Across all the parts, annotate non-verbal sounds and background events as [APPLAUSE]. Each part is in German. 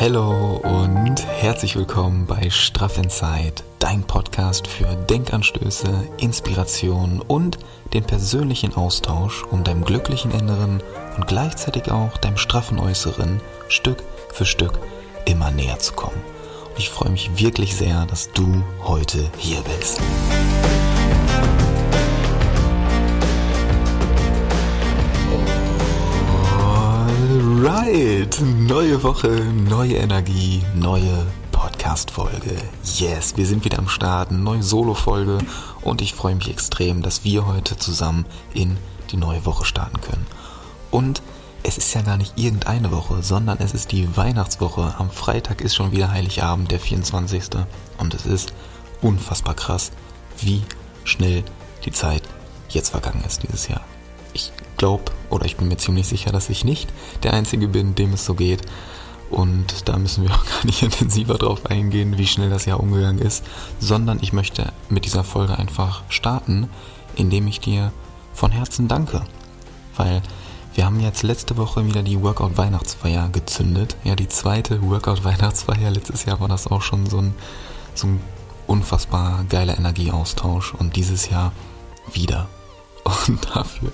Hallo und herzlich willkommen bei Straff Inside, dein Podcast für Denkanstöße, Inspiration und den persönlichen Austausch, um deinem glücklichen Inneren und gleichzeitig auch deinem straffen Äußeren Stück für Stück immer näher zu kommen. Und ich freue mich wirklich sehr, dass du heute hier bist. Alright, neue Woche, neue Energie, neue Podcast-Folge. Yes, wir sind wieder am Start, neue Solo-Folge und ich freue mich extrem, dass wir heute zusammen in die neue Woche starten können. Und es ist ja gar nicht irgendeine Woche, sondern es ist die Weihnachtswoche. Am Freitag ist schon wieder Heiligabend, der 24. Und es ist unfassbar krass, wie schnell die Zeit jetzt vergangen ist dieses Jahr. Ich glaube oder ich bin mir ziemlich sicher, dass ich nicht der Einzige bin, dem es so geht. Und da müssen wir [LAUGHS] auch gar nicht intensiver drauf eingehen, wie schnell das Jahr umgegangen ist, sondern ich möchte mit dieser Folge einfach starten, indem ich dir von Herzen danke. Weil wir haben jetzt letzte Woche wieder die Workout Weihnachtsfeier gezündet. Ja, die zweite Workout Weihnachtsfeier. Letztes Jahr war das auch schon so ein, so ein unfassbar geiler Energieaustausch und dieses Jahr wieder. Und dafür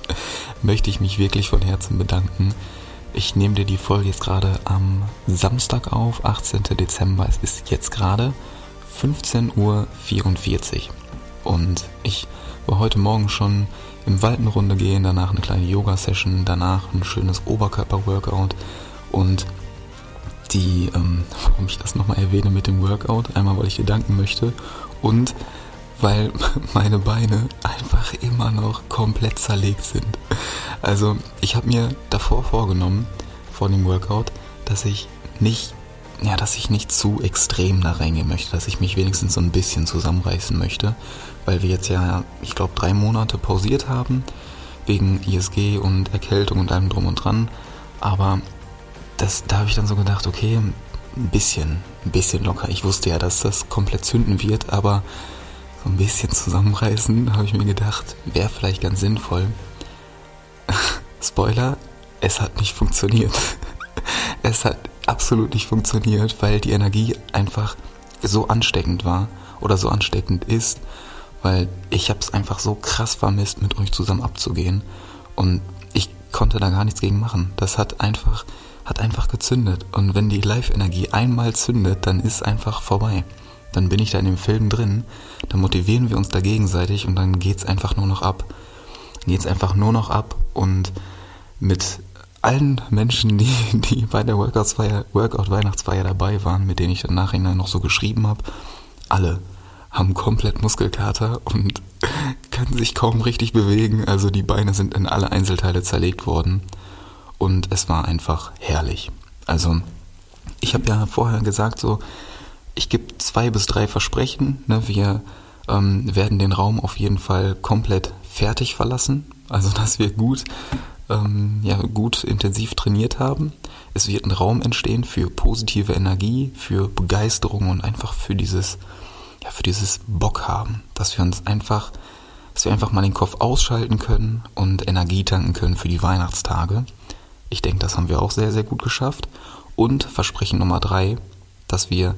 möchte ich mich wirklich von Herzen bedanken. Ich nehme dir die Folge jetzt gerade am Samstag auf, 18. Dezember. Es ist jetzt gerade 15.44 Uhr. Und ich war heute Morgen schon im Wald eine Runde gehen, danach eine kleine Yoga-Session, danach ein schönes Oberkörper-Workout und die, ähm, warum ich das nochmal erwähne mit dem Workout, einmal weil ich dir danken möchte und weil [LAUGHS] meine Beine einfach immer noch komplett zerlegt sind. Also ich habe mir davor vorgenommen, vor dem Workout, dass ich nicht, ja, dass ich nicht zu extrem da reingehen möchte, dass ich mich wenigstens so ein bisschen zusammenreißen möchte, weil wir jetzt ja, ich glaube, drei Monate pausiert haben, wegen ISG und Erkältung und allem drum und dran. Aber das, da habe ich dann so gedacht, okay, ein bisschen, ein bisschen locker. Ich wusste ja, dass das komplett zünden wird, aber ein bisschen zusammenreißen, habe ich mir gedacht, wäre vielleicht ganz sinnvoll. [LAUGHS] Spoiler, es hat nicht funktioniert. [LAUGHS] es hat absolut nicht funktioniert, weil die Energie einfach so ansteckend war oder so ansteckend ist, weil ich habe es einfach so krass vermisst, mit euch zusammen abzugehen und ich konnte da gar nichts gegen machen. Das hat einfach hat einfach gezündet und wenn die Live-Energie einmal zündet, dann ist einfach vorbei dann bin ich da in dem Film drin, dann motivieren wir uns da gegenseitig und dann geht es einfach nur noch ab. Dann geht es einfach nur noch ab und mit allen Menschen, die, [LAUGHS] die bei der Workout-Weihnachtsfeier dabei waren, mit denen ich dann nachher noch so geschrieben habe, alle haben komplett Muskelkater und [LAUGHS] können sich kaum richtig bewegen. Also die Beine sind in alle Einzelteile zerlegt worden. Und es war einfach herrlich. Also ich habe ja vorher gesagt, so ich gebe zwei bis drei Versprechen. Ne? Wir ähm, werden den Raum auf jeden Fall komplett fertig verlassen. Also [LAUGHS] dass wir gut, ähm, ja, gut intensiv trainiert haben. Es wird ein Raum entstehen für positive Energie, für Begeisterung und einfach für dieses, ja, für dieses Bock haben. Dass wir uns einfach, dass wir einfach mal den Kopf ausschalten können und Energie tanken können für die Weihnachtstage. Ich denke, das haben wir auch sehr, sehr gut geschafft. Und Versprechen Nummer drei, dass wir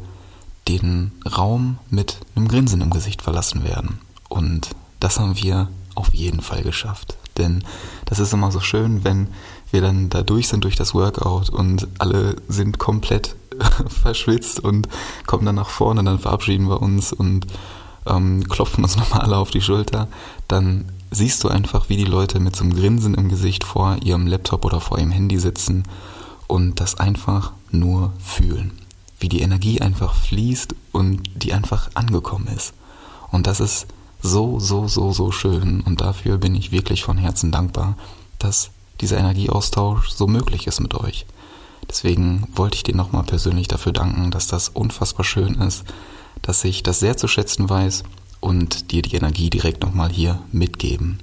den Raum mit einem Grinsen im Gesicht verlassen werden. Und das haben wir auf jeden Fall geschafft. Denn das ist immer so schön, wenn wir dann da durch sind durch das Workout und alle sind komplett [LAUGHS] verschwitzt und kommen dann nach vorne, dann verabschieden wir uns und ähm, klopfen uns [LAUGHS] nochmal alle auf die Schulter. Dann siehst du einfach, wie die Leute mit so einem Grinsen im Gesicht vor ihrem Laptop oder vor ihrem Handy sitzen und das einfach nur fühlen wie die Energie einfach fließt und die einfach angekommen ist. Und das ist so, so, so, so schön. Und dafür bin ich wirklich von Herzen dankbar, dass dieser Energieaustausch so möglich ist mit euch. Deswegen wollte ich dir nochmal persönlich dafür danken, dass das unfassbar schön ist, dass ich das sehr zu schätzen weiß und dir die Energie direkt nochmal hier mitgeben.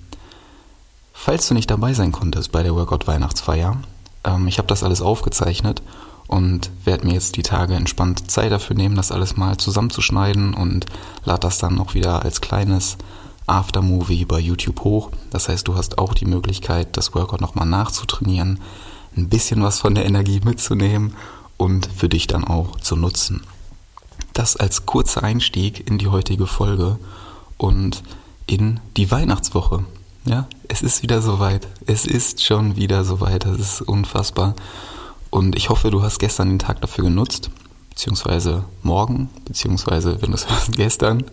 Falls du nicht dabei sein konntest bei der Workout Weihnachtsfeier, ähm, ich habe das alles aufgezeichnet und werde mir jetzt die Tage entspannt Zeit dafür nehmen, das alles mal zusammenzuschneiden und lade das dann noch wieder als kleines Aftermovie bei YouTube hoch. Das heißt, du hast auch die Möglichkeit, das Workout nochmal nachzutrainieren, ein bisschen was von der Energie mitzunehmen und für dich dann auch zu nutzen. Das als kurzer Einstieg in die heutige Folge und in die Weihnachtswoche. Ja, es ist wieder soweit. Es ist schon wieder soweit. Das ist unfassbar. Und ich hoffe, du hast gestern den Tag dafür genutzt, beziehungsweise morgen, beziehungsweise wenn du es [LAUGHS] hörst, gestern.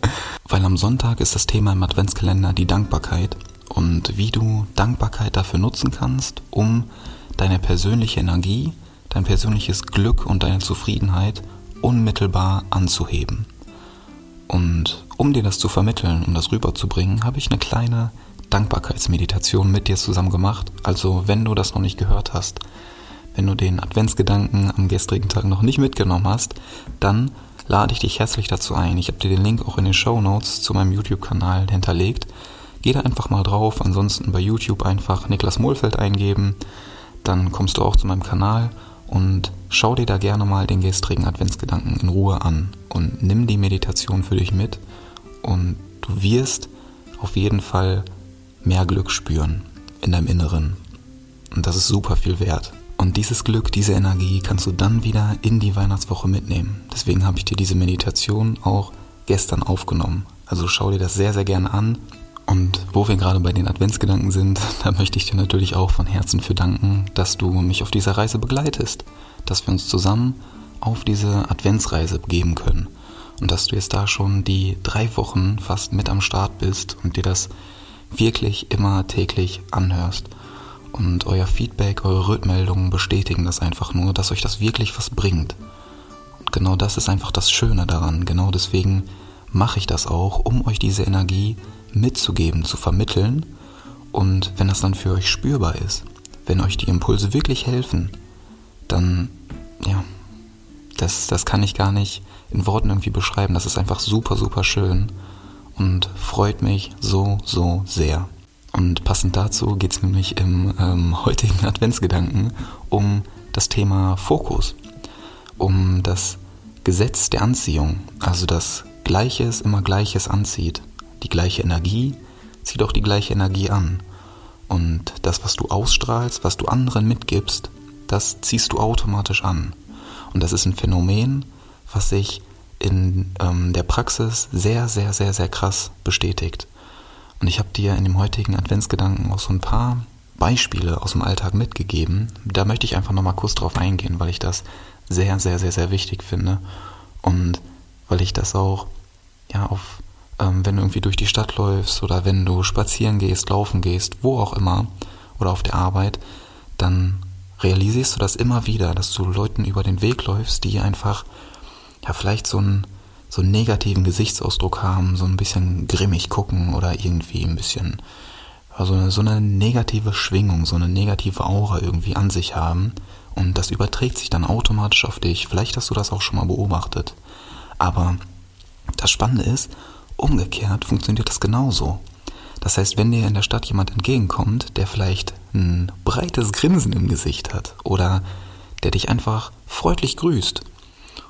Weil am Sonntag ist das Thema im Adventskalender die Dankbarkeit und wie du Dankbarkeit dafür nutzen kannst, um deine persönliche Energie, dein persönliches Glück und deine Zufriedenheit unmittelbar anzuheben. Und um dir das zu vermitteln, um das rüberzubringen, habe ich eine kleine Dankbarkeitsmeditation mit dir zusammen gemacht. Also wenn du das noch nicht gehört hast, wenn du den Adventsgedanken am gestrigen Tag noch nicht mitgenommen hast, dann lade ich dich herzlich dazu ein. Ich habe dir den Link auch in den Show Notes zu meinem YouTube-Kanal hinterlegt. Geh da einfach mal drauf. Ansonsten bei YouTube einfach Niklas Mohlfeld eingeben. Dann kommst du auch zu meinem Kanal und schau dir da gerne mal den gestrigen Adventsgedanken in Ruhe an und nimm die Meditation für dich mit und du wirst auf jeden Fall mehr Glück spüren in deinem Inneren. Und das ist super viel wert. Und dieses Glück, diese Energie kannst du dann wieder in die Weihnachtswoche mitnehmen. Deswegen habe ich dir diese Meditation auch gestern aufgenommen. Also schau dir das sehr, sehr gerne an. Und wo wir gerade bei den Adventsgedanken sind, [LAUGHS] da möchte ich dir natürlich auch von Herzen für danken, dass du mich auf dieser Reise begleitest. Dass wir uns zusammen auf diese Adventsreise begeben können. Und dass du jetzt da schon die drei Wochen fast mit am Start bist und dir das wirklich immer täglich anhörst. Und euer Feedback, eure Rückmeldungen bestätigen das einfach nur, dass euch das wirklich was bringt. Und genau das ist einfach das Schöne daran. Genau deswegen mache ich das auch, um euch diese Energie mitzugeben, zu vermitteln. Und wenn das dann für euch spürbar ist, wenn euch die Impulse wirklich helfen, dann, ja, das, das kann ich gar nicht in Worten irgendwie beschreiben. Das ist einfach super, super schön und freut mich so, so sehr. Und passend dazu geht es nämlich im ähm, heutigen [LAUGHS] Adventsgedanken um das Thema Fokus, um das Gesetz der Anziehung, also dass Gleiches immer Gleiches anzieht. Die gleiche Energie zieht auch die gleiche Energie an. Und das, was du ausstrahlst, was du anderen mitgibst, das ziehst du automatisch an. Und das ist ein Phänomen, was sich in ähm, der Praxis sehr, sehr, sehr, sehr krass bestätigt. Und ich habe dir in dem heutigen Adventsgedanken auch so ein paar Beispiele aus dem Alltag mitgegeben. Da möchte ich einfach nochmal kurz drauf eingehen, weil ich das sehr, sehr, sehr, sehr wichtig finde. Und weil ich das auch, ja, auf, ähm, wenn du irgendwie durch die Stadt läufst oder wenn du spazieren gehst, laufen gehst, wo auch immer, oder auf der Arbeit, dann realisierst du das immer wieder, dass du Leuten über den Weg läufst, die einfach, ja, vielleicht so ein, so einen negativen Gesichtsausdruck haben, so ein bisschen grimmig gucken oder irgendwie ein bisschen also so eine negative Schwingung, so eine negative Aura irgendwie an sich haben und das überträgt sich dann automatisch auf dich. Vielleicht hast du das auch schon mal beobachtet. Aber das Spannende ist, umgekehrt funktioniert das genauso. Das heißt, wenn dir in der Stadt jemand entgegenkommt, der vielleicht ein breites Grinsen im Gesicht hat oder der dich einfach freundlich grüßt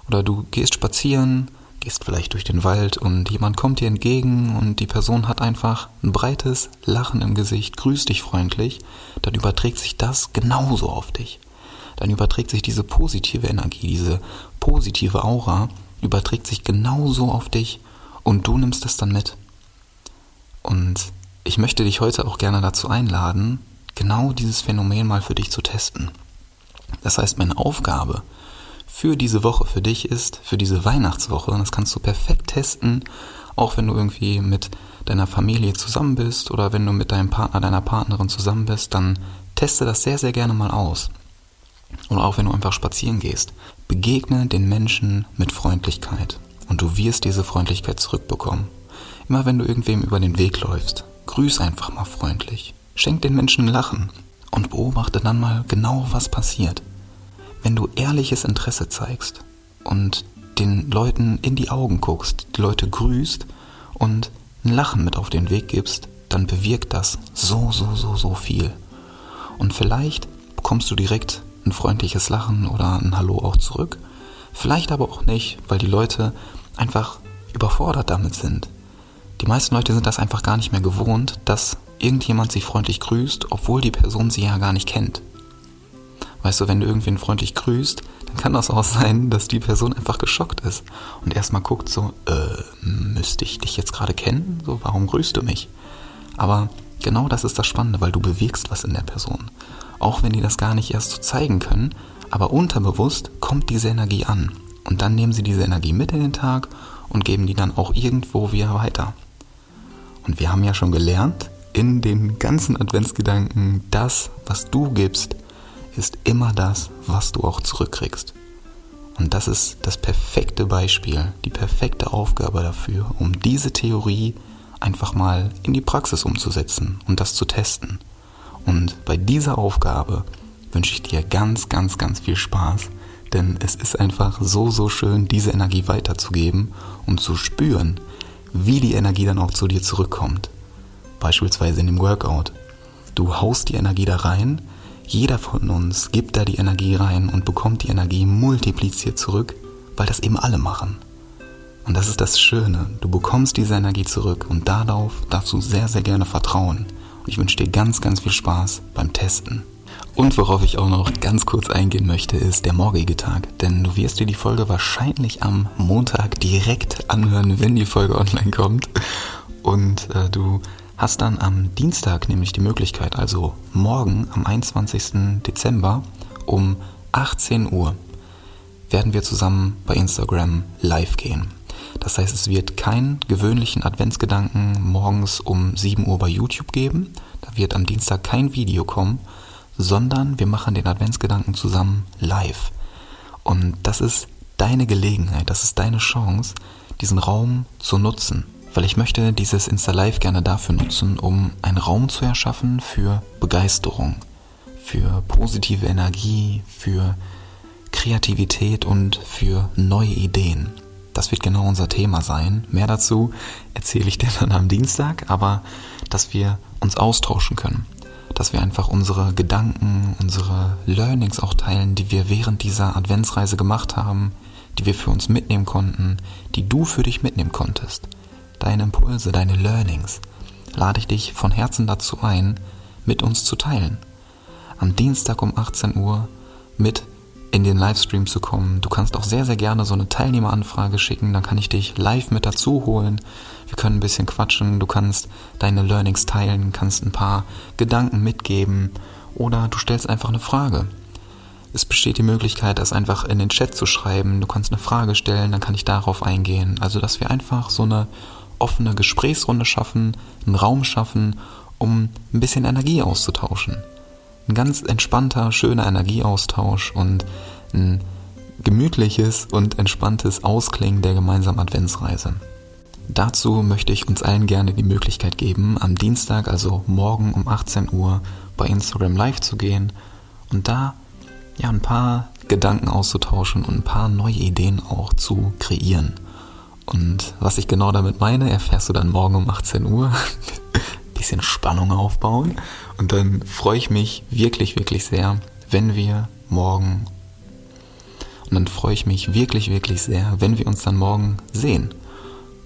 oder du gehst spazieren, gehst vielleicht durch den Wald und jemand kommt dir entgegen und die Person hat einfach ein breites Lachen im Gesicht, grüßt dich freundlich, dann überträgt sich das genauso auf dich. Dann überträgt sich diese positive Energie, diese positive Aura, überträgt sich genauso auf dich und du nimmst es dann mit. Und ich möchte dich heute auch gerne dazu einladen, genau dieses Phänomen mal für dich zu testen. Das heißt, meine Aufgabe für diese Woche für dich ist, für diese Weihnachtswoche. Und das kannst du perfekt testen, auch wenn du irgendwie mit deiner Familie zusammen bist oder wenn du mit deinem Partner, deiner Partnerin zusammen bist, dann teste das sehr, sehr gerne mal aus. Oder auch wenn du einfach spazieren gehst. Begegne den Menschen mit Freundlichkeit und du wirst diese Freundlichkeit zurückbekommen. Immer wenn du irgendwem über den Weg läufst, grüß einfach mal freundlich. Schenk den Menschen ein Lachen und beobachte dann mal genau, was passiert. Wenn du ehrliches Interesse zeigst und den Leuten in die Augen guckst, die Leute grüßt und ein Lachen mit auf den Weg gibst, dann bewirkt das so, so, so, so viel. Und vielleicht bekommst du direkt ein freundliches Lachen oder ein Hallo auch zurück. Vielleicht aber auch nicht, weil die Leute einfach überfordert damit sind. Die meisten Leute sind das einfach gar nicht mehr gewohnt, dass irgendjemand sie freundlich grüßt, obwohl die Person sie ja gar nicht kennt. Weißt du, wenn du irgendwen freundlich grüßt, dann kann das auch sein, dass die Person einfach geschockt ist und erstmal guckt so, äh, müsste ich dich jetzt gerade kennen? So, warum grüßt du mich? Aber genau das ist das Spannende, weil du bewirkst was in der Person. Auch wenn die das gar nicht erst so zeigen können, aber unterbewusst kommt diese Energie an. Und dann nehmen sie diese Energie mit in den Tag und geben die dann auch irgendwo wieder weiter. Und wir haben ja schon gelernt, in den ganzen Adventsgedanken, das, was du gibst, ist immer das, was du auch zurückkriegst. Und das ist das perfekte Beispiel, die perfekte Aufgabe dafür, um diese Theorie einfach mal in die Praxis umzusetzen und das zu testen. Und bei dieser Aufgabe wünsche ich dir ganz, ganz, ganz viel Spaß, denn es ist einfach so, so schön, diese Energie weiterzugeben und zu spüren, wie die Energie dann auch zu dir zurückkommt. Beispielsweise in dem Workout. Du haust die Energie da rein, jeder von uns gibt da die Energie rein und bekommt die Energie multipliziert zurück, weil das eben alle machen. Und das ist das Schöne, du bekommst diese Energie zurück und darauf darfst du sehr, sehr gerne vertrauen. Und ich wünsche dir ganz, ganz viel Spaß beim Testen. Und worauf ich auch noch ganz kurz eingehen möchte, ist der morgige Tag. Denn du wirst dir die Folge wahrscheinlich am Montag direkt anhören, wenn die Folge online kommt. Und äh, du hast dann am Dienstag nämlich die Möglichkeit, also morgen am 21. Dezember um 18 Uhr, werden wir zusammen bei Instagram live gehen. Das heißt, es wird keinen gewöhnlichen Adventsgedanken morgens um 7 Uhr bei YouTube geben. Da wird am Dienstag kein Video kommen, sondern wir machen den Adventsgedanken zusammen live. Und das ist deine Gelegenheit, das ist deine Chance, diesen Raum zu nutzen. Weil ich möchte dieses Insta-Live gerne dafür nutzen, um einen Raum zu erschaffen für Begeisterung, für positive Energie, für Kreativität und für neue Ideen. Das wird genau unser Thema sein. Mehr dazu erzähle ich dir dann am Dienstag, aber dass wir uns austauschen können dass wir einfach unsere Gedanken, unsere Learnings auch teilen, die wir während dieser Adventsreise gemacht haben, die wir für uns mitnehmen konnten, die du für dich mitnehmen konntest. Deine Impulse, deine Learnings lade ich dich von Herzen dazu ein, mit uns zu teilen. Am Dienstag um 18 Uhr mit in den Livestream zu kommen. Du kannst auch sehr, sehr gerne so eine Teilnehmeranfrage schicken, dann kann ich dich live mit dazu holen. Wir können ein bisschen quatschen, du kannst deine Learnings teilen, kannst ein paar Gedanken mitgeben oder du stellst einfach eine Frage. Es besteht die Möglichkeit, das einfach in den Chat zu schreiben. Du kannst eine Frage stellen, dann kann ich darauf eingehen. Also, dass wir einfach so eine offene Gesprächsrunde schaffen, einen Raum schaffen, um ein bisschen Energie auszutauschen ein ganz entspannter, schöner Energieaustausch und ein gemütliches und entspanntes Ausklingen der gemeinsamen Adventsreise. Dazu möchte ich uns allen gerne die Möglichkeit geben, am Dienstag, also morgen um 18 Uhr, bei Instagram live zu gehen und da ja ein paar Gedanken auszutauschen und ein paar neue Ideen auch zu kreieren. Und was ich genau damit meine, erfährst du dann morgen um 18 Uhr. [LAUGHS] bisschen Spannung aufbauen. Und dann freue ich mich wirklich, wirklich sehr, wenn wir morgen, und dann freue ich mich wirklich, wirklich sehr, wenn wir uns dann morgen sehen.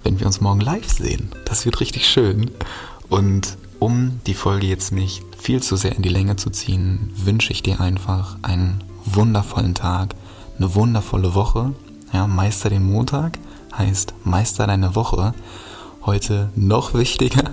Wenn wir uns morgen live sehen. Das wird richtig schön. Und um die Folge jetzt nicht viel zu sehr in die Länge zu ziehen, wünsche ich dir einfach einen wundervollen Tag, eine wundervolle Woche. Ja, Meister den Montag heißt Meister deine Woche. Heute noch wichtiger,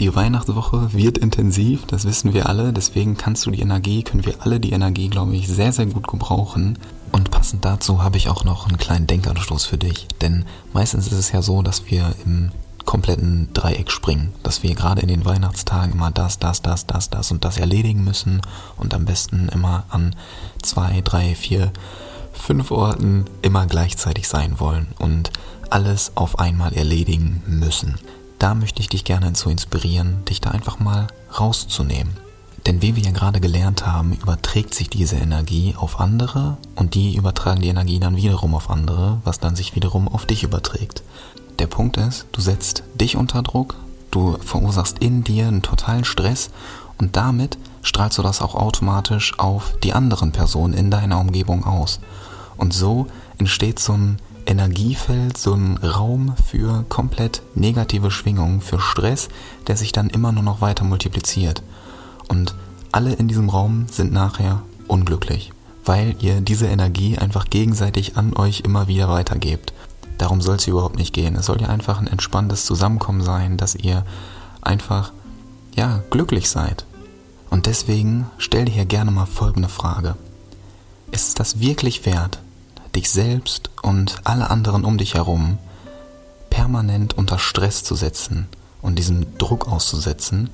die Weihnachtswoche wird intensiv, das wissen wir alle, deswegen kannst du die Energie, können wir alle die Energie, glaube ich, sehr, sehr gut gebrauchen. Und passend dazu habe ich auch noch einen kleinen Denkanstoß für dich. Denn meistens ist es ja so, dass wir im kompletten Dreieck springen, dass wir gerade in den Weihnachtstagen immer das, das, das, das, das und das erledigen müssen und am besten immer an zwei, drei, vier, fünf Orten immer gleichzeitig sein wollen und alles auf einmal erledigen müssen da möchte ich dich gerne zu inspirieren, dich da einfach mal rauszunehmen. Denn wie wir ja gerade gelernt haben, überträgt sich diese Energie auf andere und die übertragen die Energie dann wiederum auf andere, was dann sich wiederum auf dich überträgt. Der Punkt ist, du setzt dich unter Druck, du verursachst in dir einen totalen Stress und damit strahlst du das auch automatisch auf die anderen Personen in deiner Umgebung aus. Und so entsteht so ein Energiefeld, so ein Raum für komplett negative Schwingungen, für Stress, der sich dann immer nur noch weiter multipliziert. Und alle in diesem Raum sind nachher unglücklich, weil ihr diese Energie einfach gegenseitig an euch immer wieder weitergebt. Darum soll es überhaupt nicht gehen. Es soll ja einfach ein entspanntes Zusammenkommen sein, dass ihr einfach, ja, glücklich seid. Und deswegen stell dir hier gerne mal folgende Frage. Ist es das wirklich wert, dich selbst und alle anderen um dich herum permanent unter Stress zu setzen und diesem Druck auszusetzen,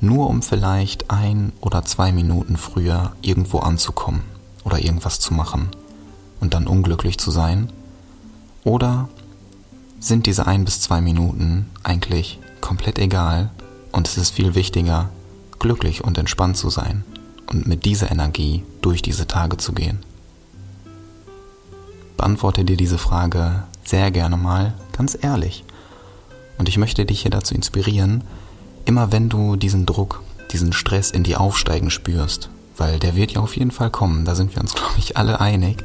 nur um vielleicht ein oder zwei Minuten früher irgendwo anzukommen oder irgendwas zu machen und dann unglücklich zu sein? Oder sind diese ein bis zwei Minuten eigentlich komplett egal und es ist viel wichtiger, glücklich und entspannt zu sein und mit dieser Energie durch diese Tage zu gehen? Beantworte dir diese Frage sehr gerne mal ganz ehrlich. Und ich möchte dich hier dazu inspirieren, immer wenn du diesen Druck, diesen Stress in dir aufsteigen spürst, weil der wird ja auf jeden Fall kommen, da sind wir uns, [LAUGHS] glaube ich, alle einig,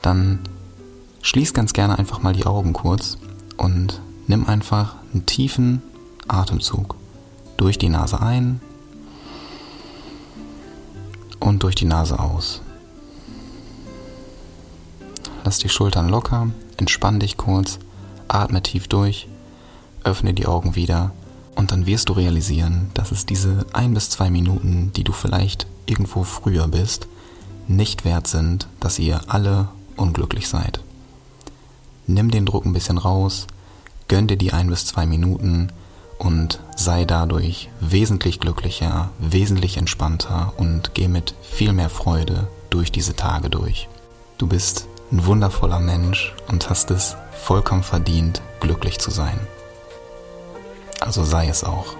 dann schließ ganz gerne einfach mal die Augen kurz und nimm einfach einen tiefen Atemzug durch die Nase ein und durch die Nase aus. Lass die Schultern locker, entspann dich kurz, atme tief durch, öffne die Augen wieder und dann wirst du realisieren, dass es diese ein bis zwei Minuten, die du vielleicht irgendwo früher bist, nicht wert sind, dass ihr alle unglücklich seid. Nimm den Druck ein bisschen raus, gönn dir die ein bis zwei Minuten und sei dadurch wesentlich glücklicher, wesentlich entspannter und geh mit viel mehr Freude durch diese Tage durch. Du bist ein wundervoller Mensch und hast es vollkommen verdient, glücklich zu sein. Also sei es auch.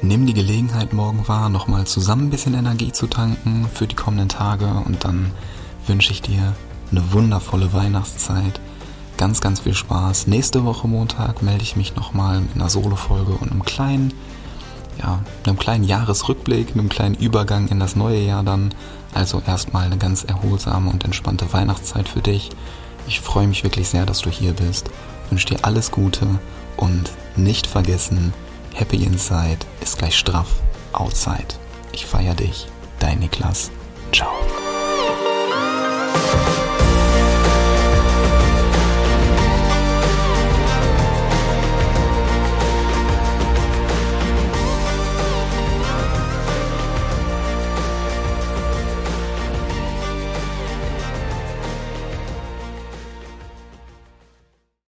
Nimm die Gelegenheit morgen wahr, nochmal zusammen ein bisschen Energie zu tanken für die kommenden Tage und dann wünsche ich dir eine wundervolle Weihnachtszeit. Ganz, ganz viel Spaß. Nächste Woche Montag melde ich mich nochmal mit einer Solo-Folge und einem kleinen, ja, einem kleinen Jahresrückblick, einem kleinen Übergang in das neue Jahr dann. Also erstmal eine ganz erholsame und entspannte Weihnachtszeit für dich. Ich freue mich wirklich sehr, dass du hier bist. Wünsche dir alles Gute und nicht vergessen, Happy Inside ist gleich straff Outside. Ich feiere dich, dein Niklas. Ciao.